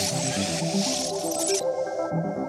Thank you.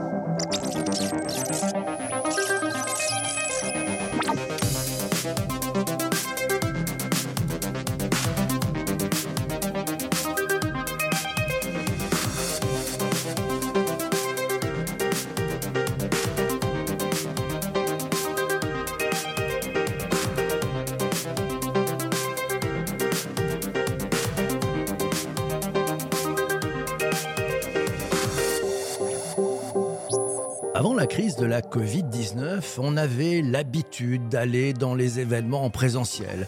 De la Covid-19, on avait l'habitude d'aller dans les événements en présentiel.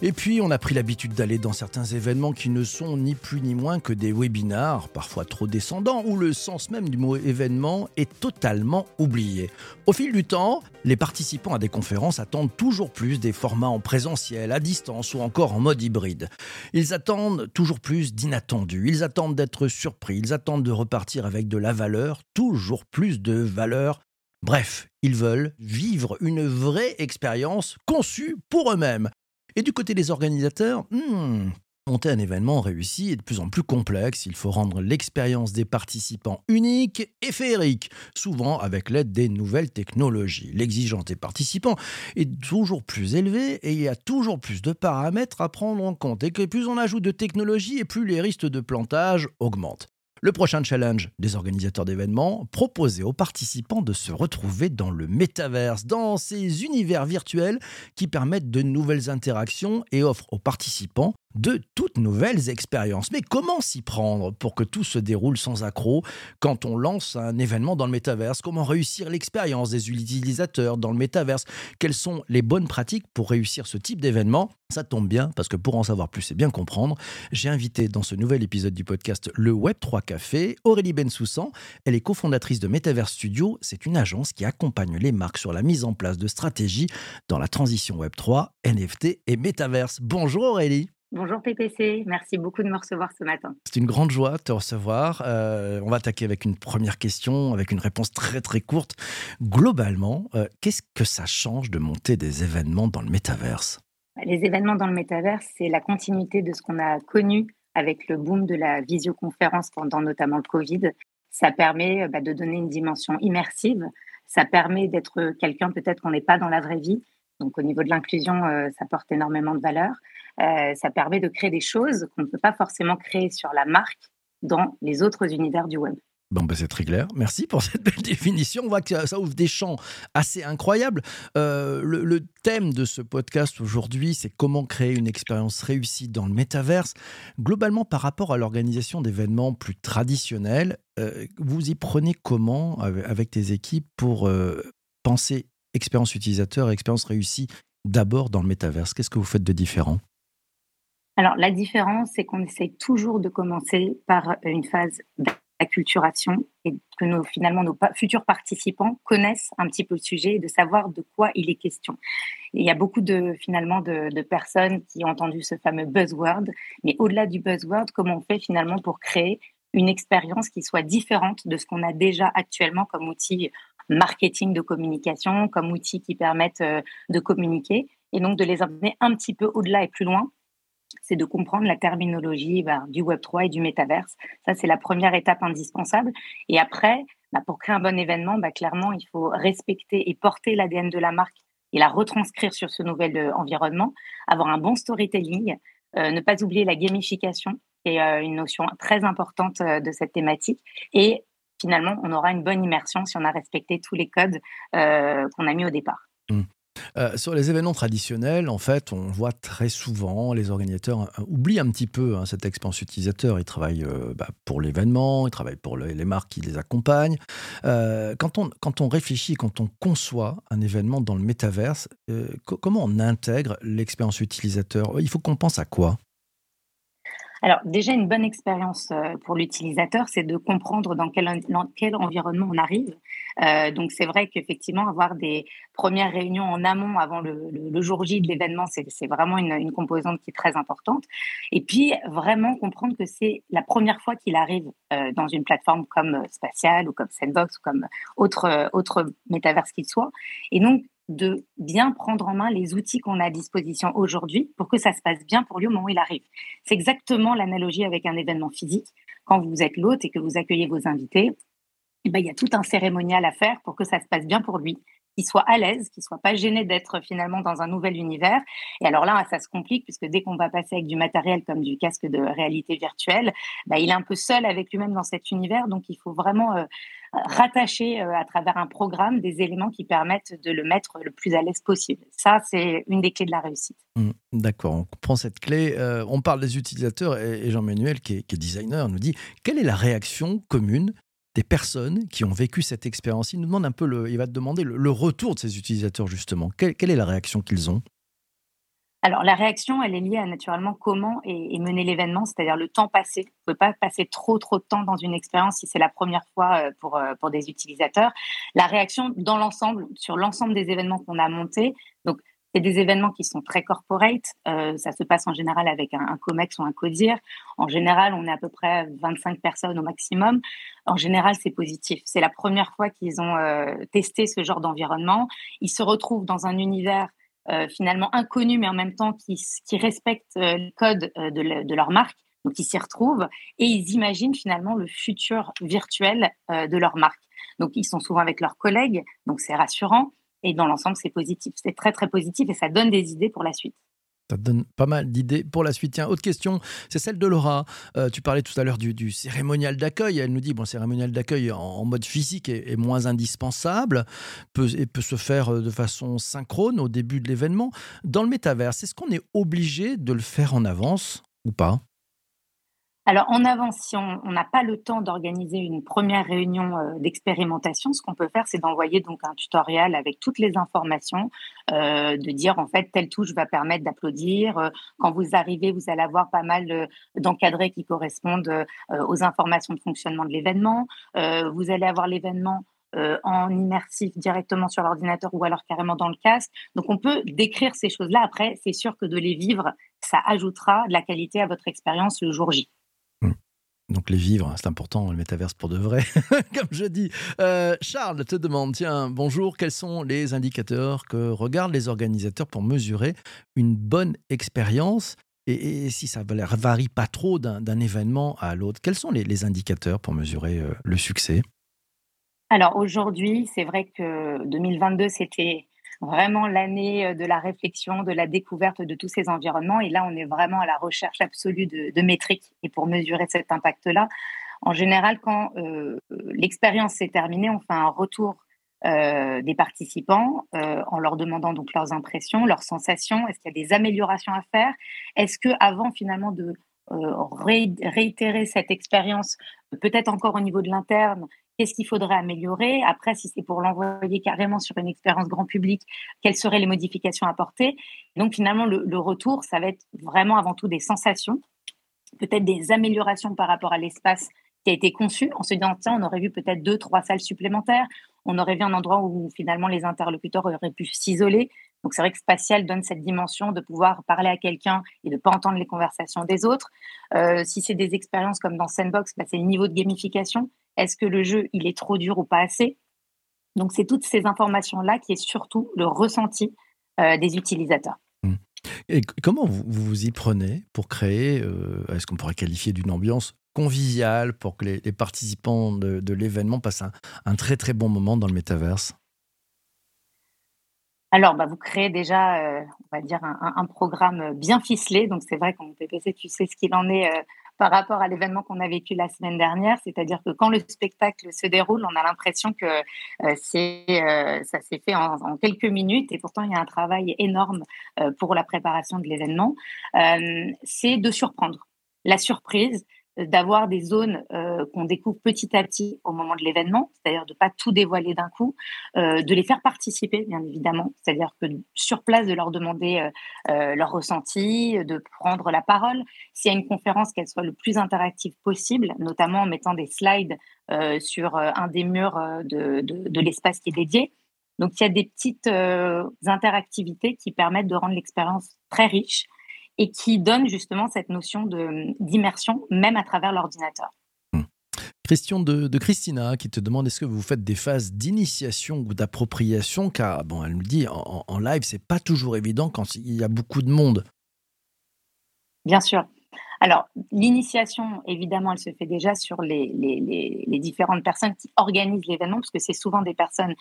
Et puis, on a pris l'habitude d'aller dans certains événements qui ne sont ni plus ni moins que des webinars, parfois trop descendants, où le sens même du mot événement est totalement oublié. Au fil du temps, les participants à des conférences attendent toujours plus des formats en présentiel, à distance ou encore en mode hybride. Ils attendent toujours plus d'inattendus, ils attendent d'être surpris, ils attendent de repartir avec de la valeur, toujours plus de valeur Bref, ils veulent vivre une vraie expérience conçue pour eux-mêmes. Et du côté des organisateurs, hmm, monter un événement réussi est de plus en plus complexe. Il faut rendre l'expérience des participants unique et féerique, souvent avec l'aide des nouvelles technologies. L'exigence des participants est toujours plus élevée et il y a toujours plus de paramètres à prendre en compte. Et plus on ajoute de technologie et plus les risques de plantage augmentent. Le prochain challenge des organisateurs d'événements, proposer aux participants de se retrouver dans le métaverse, dans ces univers virtuels qui permettent de nouvelles interactions et offrent aux participants de toutes nouvelles expériences. Mais comment s'y prendre pour que tout se déroule sans accroc quand on lance un événement dans le métaverse? Comment réussir l'expérience des utilisateurs dans le métaverse? Quelles sont les bonnes pratiques pour réussir ce type d'événement? Ça tombe bien parce que pour en savoir plus et bien comprendre, j'ai invité dans ce nouvel épisode du podcast Le Web3 Café Aurélie Bensoussan. Elle est cofondatrice de Metaverse Studio. C'est une agence qui accompagne les marques sur la mise en place de stratégies dans la transition Web3, NFT et métaverse. Bonjour Aurélie. Bonjour PPC, merci beaucoup de me recevoir ce matin. C'est une grande joie de te recevoir. Euh, on va attaquer avec une première question, avec une réponse très très courte. Globalement, euh, qu'est-ce que ça change de monter des événements dans le métaverse? Les événements dans le métaverse, c'est la continuité de ce qu'on a connu avec le boom de la visioconférence pendant notamment le Covid. Ça permet euh, bah, de donner une dimension immersive. Ça permet d'être quelqu'un peut-être qu'on n'est pas dans la vraie vie. Donc au niveau de l'inclusion, ça porte énormément de valeur. Euh, ça permet de créer des choses qu'on ne peut pas forcément créer sur la marque dans les autres univers du web. Bon, ben c'est très clair. Merci pour cette belle définition. On voit que ça ouvre des champs assez incroyables. Euh, le, thème de ce podcast aujourd'hui, c'est comment créer une expérience réussie dans le métaverse. Globalement, par rapport à l'organisation d'événements plus traditionnels, euh, vous y prenez comment avec tes équipes pour penser expérience utilisateur et expérience réussie d'abord dans le métaverse Qu'est-ce que vous faites de différent? Alors, la différence, c'est qu'on essaye toujours de commencer par une phase d'acculturation et que nos, finalement nos futurs participants connaissent un petit peu le sujet et de savoir de quoi il est question. il y a beaucoup de finalement de, personnes qui ont entendu ce fameux buzzword, mais au-delà du buzzword, comment on fait finalement pour créer une expérience qui soit différente de ce qu'on a déjà actuellement comme outil marketing de communication, comme outil qui permettent euh, de communiquer, et donc de les emmener un petit peu au-delà et plus loin c'est de comprendre la terminologie bah, du Web3 et du métaverse. Ça, c'est la première étape indispensable. Et après, bah, pour créer un bon événement, bah, clairement, il faut respecter et porter l'ADN de la marque et la retranscrire sur ce nouvel euh, environnement, avoir un bon storytelling, euh, ne pas oublier la gamification, qui est une notion très importante de cette thématique. Et finalement, on aura une bonne immersion si on a respecté tous les codes qu'on a mis au départ. Mmh. Euh, sur les événements traditionnels, en fait, on voit très souvent les organisateurs euh, oublient un petit peu hein, cette expérience utilisateur. Ils travaillent euh, bah, pour l'événement, ils travaillent pour les marques qui les accompagnent. quand, on, quand on réfléchit, quand on conçoit un événement dans le métaverse, comment on intègre l'expérience utilisateur? Il faut qu'on pense à quoi? Alors déjà, une bonne expérience euh, pour l'utilisateur, c'est de comprendre dans quel, quel environnement on arrive. Euh, donc c'est vrai qu'effectivement, avoir des premières réunions en amont avant le, le, jour J de l'événement, c'est vraiment une, une, composante qui est très importante. Et puis vraiment comprendre que c'est la première fois qu'il arrive euh, dans une plateforme comme Spatial ou comme Sandbox ou comme autre, autre métaverse qu'il soit. Et donc de bien prendre en main les outils qu'on a à disposition aujourd'hui pour que ça se passe bien pour lui au moment où il arrive. C'est exactement l'analogie avec un événement physique. Quand vous êtes l'hôte et que vous accueillez vos invités, eh ben, il y a tout un cérémonial à faire pour que ça se passe bien pour lui qu'il soit à l'aise, qu'il soit pas gêné d'être finalement dans un nouvel univers. Et alors là, ça se complique puisque dès qu'on va passer avec du matériel comme du casque de réalité virtuelle, bah, il est un peu seul avec lui-même dans cet univers. Donc il faut vraiment euh, rattacher euh, à travers un programme des éléments qui permettent de le mettre le plus à l'aise possible. Ça, c'est une des clés de la réussite. Mmh, d'accord, on comprend cette clé. Euh, on parle des utilisateurs et, Jean-Manuel, qui, est designer, nous dit quelle est la réaction commune des personnes qui ont vécu cette expérience? Il nous demande un peu, le, il va te demander le, retour de ces utilisateurs justement. Quelle, est la réaction qu'ils ont? Alors, la réaction, elle est liée à naturellement comment est, mener l'événement, c'est-à-dire le temps passé. Vous ne pouvez pas passer trop, trop de temps dans une expérience si c'est la première fois euh, pour, euh, pour des utilisateurs. La réaction dans l'ensemble, sur l'ensemble des événements qu'on a montés, donc c'est des événements qui sont très corporate. Euh, ça se passe en général avec un, COMEX ou un CODIR. En général, on est à peu près 25 personnes au maximum. En général, c'est positif. C'est la première fois qu'ils ont testé ce genre d'environnement. Ils se retrouvent dans un univers finalement inconnu, mais en même temps qui, qui respecte le code de, de, leur marque. Donc, ils s'y retrouvent et ils imaginent finalement le futur virtuel de leur marque. Donc, ils sont souvent avec leurs collègues, donc c'est rassurant. Et dans l'ensemble, c'est positif. C'est très, très positif et ça donne des idées pour la suite. Ça donne pas mal d'idées pour la suite. Tiens, autre question, c'est celle de Laura. Euh, tu parlais tout à l'heure du, cérémonial d'accueil. Elle nous dit bon, cérémonial d'accueil en, mode physique est, moins indispensable et peut se faire euh, de façon synchrone au début de l'événement. Dans le métaverse, est-ce qu'on est obligé de le faire en avance ou pas? Alors, en avance, si on n'a pas le temps d'organiser une première réunion euh, d'expérimentation, ce qu'on peut faire, c'est d'envoyer donc un tutoriel avec toutes les informations, euh, de dire en fait telle touche va permettre d'applaudir. Euh, quand vous arrivez, vous allez avoir pas mal d'encadrés qui correspondent aux informations de fonctionnement de l'événement. vous allez avoir l'événement en immersif directement sur l'ordinateur ou alors carrément dans le casque. Donc on peut décrire ces choses-là. Après, c'est sûr que de les vivre, ça ajoutera de la qualité à votre expérience le jour J. Donc les vivres, c'est important, le métaverse pour de vrai, comme je dis. Euh, Charles te demande, tiens, bonjour, quels sont les indicateurs que regardent les organisateurs pour mesurer une bonne expérience? Et, si ça varie pas trop d'un événement à l'autre, quels sont les, indicateurs pour mesurer euh, le succès? Alors aujourd'hui, c'est vrai que 2022, c'était vraiment l'année euh, de la réflexion, de la découverte de tous ces environnements. Et là, on est vraiment à la recherche absolue de, métriques. Et pour mesurer cet impact-là, en général, quand euh, l'expérience s'est terminée, on fait un retour euh, des participants en leur demandant donc leurs impressions, leurs sensations. Est-ce qu'il y a des améliorations à faire? Est-ce que avant finalement de réitérer cette expérience, peut-être encore au niveau de l'interne, Qu'est-ce qu'il faudrait améliorer Après, si c'est pour l'envoyer carrément sur une expérience grand public, quelles seraient les modifications apportées Donc finalement, le, retour, ça va être vraiment avant tout des sensations, peut-être des améliorations par rapport à l'espace qui a été conçu, en se disant, tiens, on aurait vu peut-être deux, trois salles supplémentaires, on aurait vu un endroit où finalement les interlocuteurs auraient pu s'isoler. Donc c'est vrai que spatial donne cette dimension de pouvoir parler à quelqu'un et de ne pas entendre les conversations des autres. Euh, si c'est des expériences comme dans Sandbox, bah, c'est le niveau de gamification. Est-ce que le jeu, il est trop dur ou pas assez? Donc, c'est toutes ces informations-là qui est surtout le ressenti euh, des utilisateurs. Mmh. Et comment vous vous y prenez pour créer, euh, est-ce qu'on pourrait qualifier d'une ambiance conviviale pour que les, participants de, l'événement passent un, très très bon moment dans le métaverse? Alors, bah, vous créez déjà, euh, on va dire, un, programme bien ficelé. Donc, c'est vrai qu'en PPC, tu sais ce qu'il en est par rapport à l'événement qu'on a vécu la semaine dernière, c'est-à-dire que quand le spectacle se déroule, on a l'impression que euh, euh, ça s'est fait en, quelques minutes et pourtant il y a un travail énorme euh, pour la préparation de l'événement. c'est de surprendre. La surprise, d'avoir des zones euh, qu'on découvre petit à petit au moment de l'événement, c'est-à-dire de pas tout dévoiler d'un coup, euh, de les faire participer, bien évidemment, c'est-à-dire que sur place, de leur demander euh, leur ressenti, de prendre la parole. S'il y a une conférence, qu'elle soit le plus interactive possible, notamment en mettant des slides sur un des murs de, de, de l'espace qui est dédié. Donc, il y a des petites interactivités qui permettent de rendre l'expérience très riche et qui donne justement cette notion d'immersion, même à travers l'ordinateur. Hmm. Question de, Christina qui te demande est-ce que vous faites des phases d'initiation ou d'appropriation? Car, bon, elle nous dit en, en live, c'est pas toujours évident quand il y a beaucoup de monde. Bien sûr. Alors, l'initiation, évidemment, elle se fait déjà sur les, les, différentes personnes qui organisent l'événement, parce que c'est souvent des personnes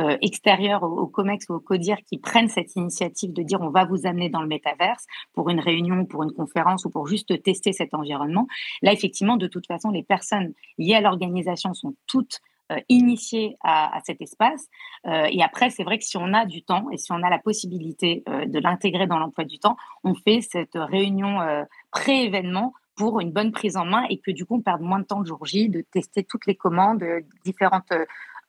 euh, extérieures au, COMEX ou au CODIR qui prennent cette initiative de dire on va vous amener dans le métaverse pour une réunion, pour une conférence ou pour juste tester cet environnement. Là, effectivement, de toute façon, les personnes liées à l'organisation sont toutes euh, initié à, cet espace. Euh, et après, c'est vrai que si on a du temps et si on a la possibilité euh, de l'intégrer dans l'emploi du temps, on fait cette réunion pré-événement pour une bonne prise en main et que du coup, on perde moins de temps le jour J de tester toutes les commandes, différentes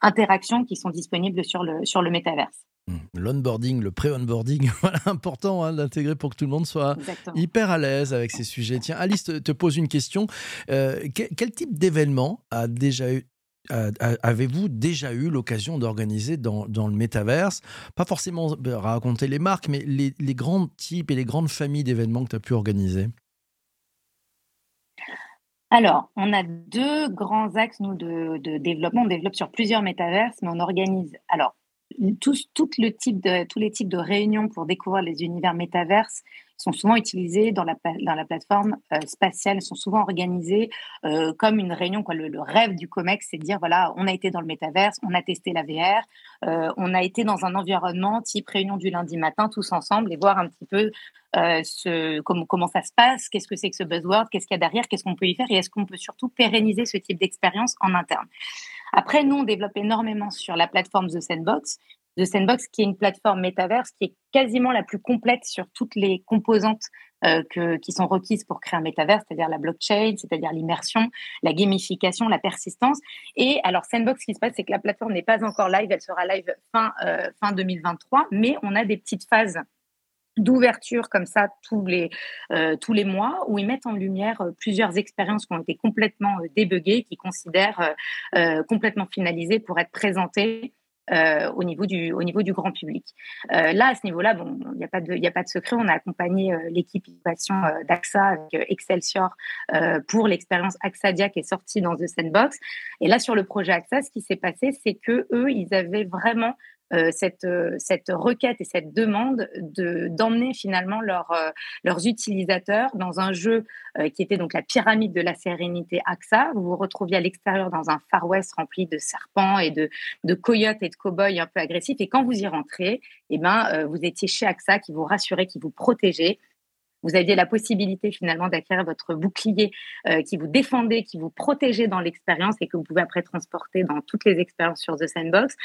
interactions qui sont disponibles sur le, sur le métaverse. Mmh. L'onboarding, le pré-onboarding, voilà, important hein, d'intégrer pour que tout le monde soit hyper à l'aise avec ces sujets. Tiens, Alice te, pose une question. quel, type d'événement a déjà eu, Avez-vous déjà eu l'occasion d'organiser dans, le métaverse? Pas forcément euh, raconter les marques, mais les, grands types et les grandes familles d'événements que tu as pu organiser alors, on a deux grands axes, nous, de, développement. On développe sur plusieurs métaverses, mais on organise. Alors, tous, tout les types de réunions pour découvrir les univers métaverses sont souvent utilisés dans la, plateforme euh, spatiale, sont souvent organisés euh, comme une réunion. Le, rêve du COMEX, c'est de dire, voilà, on a été dans le métaverse, on a testé la VR, euh, on a été dans un environnement type réunion du lundi matin, tous ensemble, et voir un petit peu comment, comment ça se passe, qu'est-ce que c'est que ce buzzword, qu'est-ce qu'il y a derrière, qu'est-ce qu'on peut y faire, et est-ce qu'on peut surtout pérenniser ce type d'expérience en interne. Après, nous, on développe énormément sur la plateforme The Sandbox, The Sandbox, qui est une plateforme métaverse qui est quasiment la plus complète sur toutes les composantes euh, que, qui sont requises pour créer un métaverse, c'est-à-dire la blockchain, c'est-à-dire l'immersion, la gamification, la persistance. Et alors, Sandbox, ce qui se passe, c'est que la plateforme n'est pas encore live, elle sera live fin, euh, fin 2023, mais on a des petites phases d'ouverture comme ça tous les, euh, tous les mois où ils mettent en lumière plusieurs expériences qui ont été complètement débuguées, qui considèrent complètement finalisées pour être présentées euh, au, niveau du, au niveau du grand public. Euh, là, à ce niveau-là, bon, il n'y a, pas de, a pas de secret. On a accompagné euh, l'équipe innovation d'AXA avec Excelsior pour l'expérience AXADIA qui est sortie dans The Sandbox. Et là, sur le projet AXA, ce qui s'est passé, c'est que eux, ils avaient vraiment euh, cette, euh, cette requête et cette demande de, d'emmener finalement euh, leurs utilisateurs dans un jeu qui était donc la pyramide de la sérénité AXA. Vous vous retrouviez à l'extérieur dans un Far West rempli de serpents et de, de coyotes et de cow-boys un peu agressifs. Et quand vous y rentrez, eh ben, vous étiez chez AXA qui vous rassurait, qui vous protégeait vous aviez la possibilité finalement d'acquérir votre bouclier euh, qui vous défendait, qui vous protégeait dans l'expérience et que vous pouvez après transporter dans toutes les expériences sur The Sandbox.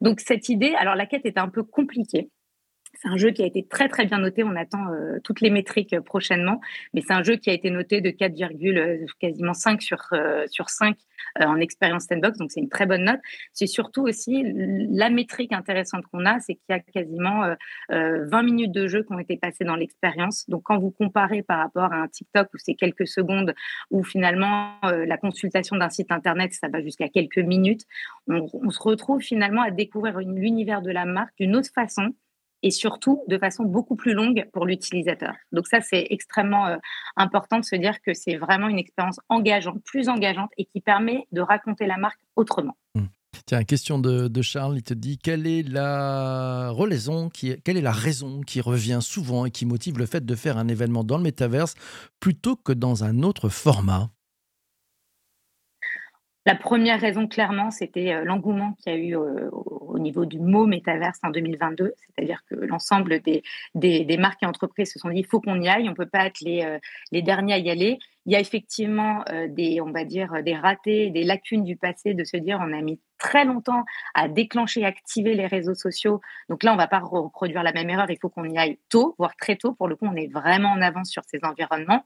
Donc cette idée, alors la quête était un peu compliquée c'est un jeu qui a été très très bien noté. On attend euh, toutes les métriques euh, prochainement, mais c'est un jeu qui a été noté de 4, euh, quasiment 5 sur sur 5 en expérience sandbox, donc c'est une très bonne note. C'est surtout aussi la métrique intéressante qu'on a, c'est qu'il y a quasiment 20 minutes de jeu qui ont été passées dans l'expérience. Donc quand vous comparez par rapport à un TikTok où c'est quelques secondes, où finalement la consultation d'un site internet ça va jusqu'à quelques minutes, on se retrouve finalement à découvrir l'univers de la marque d'une autre façon et surtout de façon beaucoup plus longue pour l'utilisateur. Donc ça, c'est extrêmement euh, important de se dire que c'est vraiment une expérience engageante, plus engageante et qui permet de raconter la marque autrement. Mmh. Tiens, question de, Charles, il te dit quelle est la raison qui, quelle est la raison qui revient souvent et qui motive le fait de faire un événement dans le métaverse plutôt que dans un autre format? La première raison, clairement, c'était euh, l'engouement qu'il y a eu euh, au niveau du mot métaverse en 2022. C'est-à-dire que l'ensemble des, des, marques et entreprises se sont dit il faut qu'on y aille, on ne peut pas être les, euh, les derniers à y aller. Il y a effectivement des, on va dire, des ratés, des lacunes du passé de se dire on a mis très longtemps à déclencher, activer les réseaux sociaux. Donc là, on ne va pas reproduire la même erreur. Il faut qu'on y aille tôt, voire très tôt. Pour le coup, on est vraiment en avance sur ces environnements.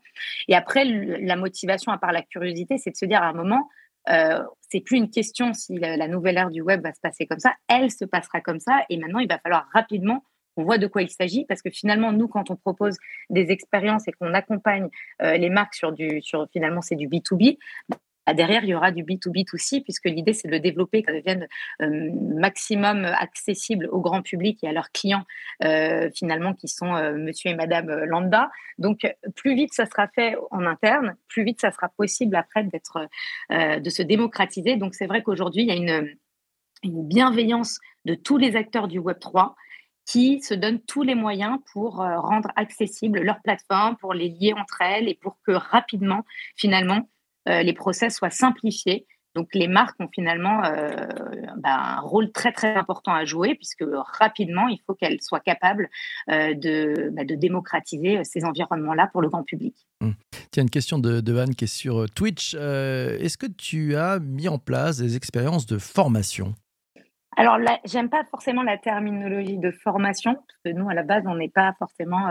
Et après, la motivation, à part la curiosité, c'est de se dire à un moment, euh, c'est plus une question si la, nouvelle ère du web va se passer comme ça, elle se passera comme ça. Et maintenant, il va falloir rapidement qu'on voit de quoi il s'agit, parce que finalement, nous, quand on propose des expériences et qu'on accompagne euh, les marques sur du, sur finalement, c'est du B2B, derrière, il y aura du B2B2C, puisque l'idée, c'est de le développer, que devienne euh, maximum accessible au grand public et à leurs clients, euh, finalement, qui sont euh, monsieur et madame lambda. Donc, plus vite ça sera fait en interne, plus vite ça sera possible après d'être, de se démocratiser. Donc, c'est vrai qu'aujourd'hui, il y a une, une bienveillance de tous les acteurs du Web3 qui se donnent tous les moyens pour rendre accessible leur plateforme, pour les lier entre elles et pour que rapidement, finalement, euh, les process soient simplifiés. Donc les marques ont finalement euh, ben, un rôle très très important à jouer puisque rapidement il faut qu'elles soient capables euh, de, ben, de, démocratiser ces environnements-là pour le grand public. Hum. Tiens, une question de, de Anne qui est sur Twitch. Est-ce que tu as mis en place des expériences de formation? Alors, j'aime pas forcément la terminologie de formation, parce que nous, à la base, on n'est pas forcément,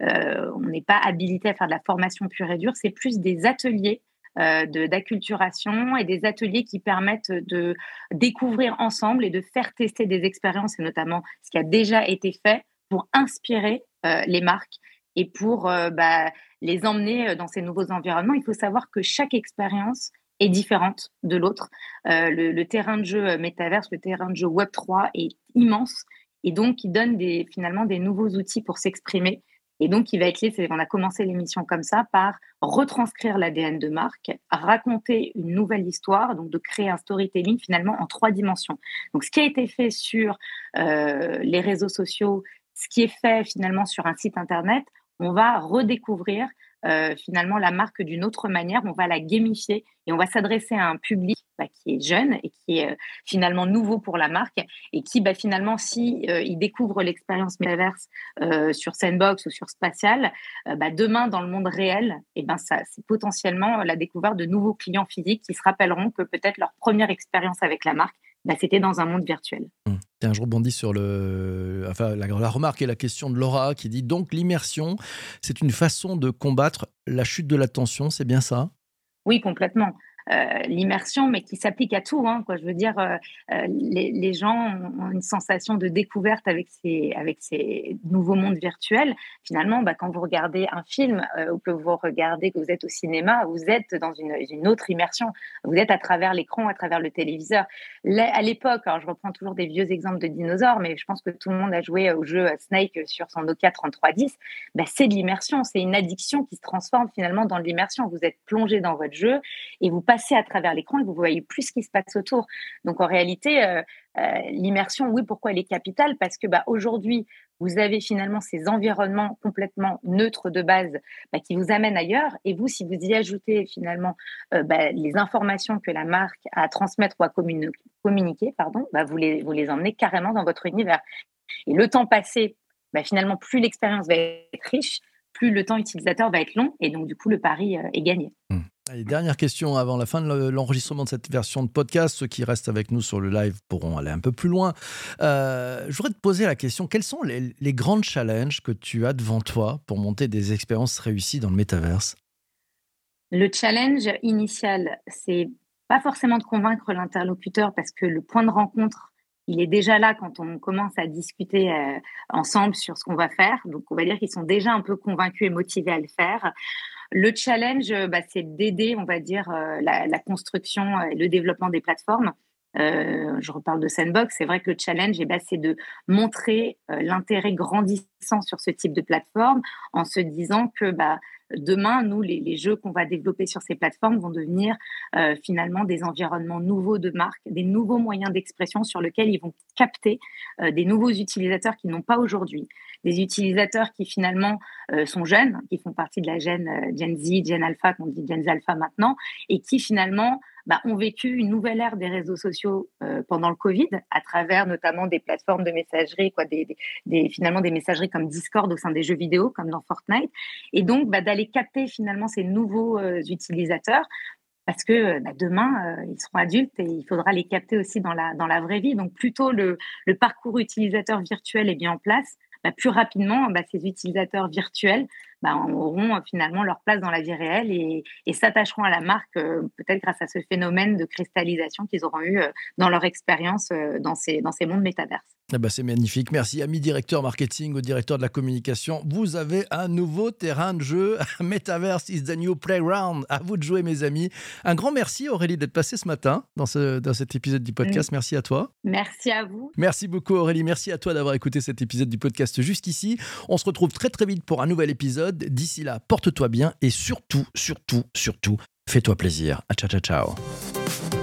on n'est pas habilité à faire de la formation pure et dure. C'est plus des ateliers euh, d'acculturation et des ateliers qui permettent de découvrir ensemble et de faire tester des expériences, et notamment ce qui a déjà été fait pour inspirer euh, les marques et pour euh, bah, les emmener dans ces nouveaux environnements. Il faut savoir que chaque expérience est différente de l'autre. Le, terrain de jeu métaverse, le terrain de jeu Web3 est immense et donc il donne finalement des nouveaux outils pour s'exprimer et donc, il va être c'est qu'on a commencé l'émission comme ça, par retranscrire l'ADN de marque, raconter une nouvelle histoire, donc de créer un storytelling finalement en trois dimensions. Donc, ce qui a été fait sur euh, les réseaux sociaux, ce qui est fait finalement sur un site internet, on va redécouvrir euh, finalement la marque d'une autre manière. On va la gamifier et on va s'adresser à un public bah, qui est jeune et qui est euh, finalement nouveau pour la marque et qui bah, finalement, si euh, il découvre l'expérience métaverse sur Sandbox ou sur Spatial, bah, demain dans le monde réel, et eh ben ça c'est potentiellement la découverte de nouveaux clients physiques qui se rappelleront que peut-être leur première expérience avec la marque, bah, c'était dans un monde virtuel. Mmh. je rebondis sur le, enfin, la, la, remarque et la question de Laura qui dit donc l'immersion, c'est une façon de combattre la chute de l'attention, c'est bien ça? Oui, complètement. Euh, l'immersion, mais qui s'applique à tout. Hein, quoi. Je veux dire, euh, euh, les, gens ont une sensation de découverte avec ces, avec ces nouveaux mondes virtuels. Finalement, bah, quand vous regardez un film ou que vous regardez, que vous êtes au cinéma, vous êtes dans une, autre immersion. Vous êtes à travers l'écran, à travers le téléviseur. à l'époque, alors je reprends toujours des vieux exemples de dinosaures, mais je pense que tout le monde a joué au jeu Snake sur son Nokia 3310. Bah, c'est de l'immersion, c'est une addiction qui se transforme finalement dans l'immersion. Vous êtes plongé dans votre jeu et vous passez à travers l'écran et vous voyez plus ce qui se passe autour. Donc en réalité, euh, euh, l'immersion, oui, pourquoi elle est capitale? Parce que bah, aujourd'hui, vous avez finalement ces environnements complètement neutres de base bah, qui vous amènent ailleurs. Et vous, si vous y ajoutez finalement euh, bah, les informations que la marque a à transmettre ou à communiquer, pardon, vous, les, vous les emmenez carrément dans votre univers. Et le temps passé, finalement, plus l'expérience va être riche, plus le temps utilisateur va être long. Et donc, du coup, le pari est gagné. Mmh dernière question avant la fin de l'enregistrement de cette version de podcast. Ceux qui restent avec nous sur le live pourront aller un peu plus loin. Euh, je voudrais te poser la question quels sont les, les grands challenges que tu as devant toi pour monter des expériences réussies dans le métaverse? Le challenge initial, c'est pas forcément de convaincre l'interlocuteur parce que le point de rencontre il est déjà là quand on commence à discuter euh, ensemble sur ce qu'on va faire. Donc, on va dire qu'ils sont déjà un peu convaincus et motivés à le faire. Le challenge, euh, bah, c'est d'aider, on va dire, euh, la, construction et le développement des plateformes. Euh, je reparle de Sandbox. C'est vrai que le challenge, eh ben, c'est de montrer l'intérêt grandissant sur ce type de plateforme en se disant que bah, demain, nous, les, jeux qu'on va développer sur ces plateformes vont devenir finalement des environnements nouveaux de marque, des nouveaux moyens d'expression sur lesquels ils vont capter des nouveaux utilisateurs qui n'ont pas aujourd'hui des utilisateurs qui finalement euh, sont jeunes, qui font partie de la Gen, euh, Gen Z, Gen Alpha, qu'on dit Gen Alpha maintenant, et qui finalement bah, ont vécu une nouvelle ère des réseaux sociaux euh, pendant le Covid, à travers notamment des plateformes de messagerie, quoi, des, finalement des messageries comme Discord au sein des jeux vidéo, comme dans Fortnite, et donc bah, d'aller capter finalement ces nouveaux utilisateurs parce que bah, demain, ils seront adultes et il faudra les capter aussi dans la, dans la vraie vie. Donc, plutôt le parcours utilisateur virtuel est bien en place, bah, plus rapidement, bah, ces utilisateurs virtuels bah, auront euh, finalement leur place dans la vie réelle et, s'attacheront à la marque euh, peut-être grâce à ce phénomène de cristallisation qu'ils auront eu euh, dans leur expérience dans, ces, dans ces mondes métaverses. Bah c'est magnifique. Merci, ami directeur marketing, au directeur de la communication. Vous avez un nouveau terrain de jeu. Metaverse is the new playground. À vous de jouer, mes amis. Un grand merci, Aurélie, d'être passée ce matin dans, ce, dans cet épisode du podcast. Merci à toi. Merci à vous. Merci beaucoup, Aurélie. Merci à toi d'avoir écouté cet épisode du podcast jusqu'ici. On se retrouve très, très vite pour un nouvel épisode. D'ici là, porte-toi bien et surtout, surtout, surtout, fais-toi plaisir. ciao, ciao, ciao.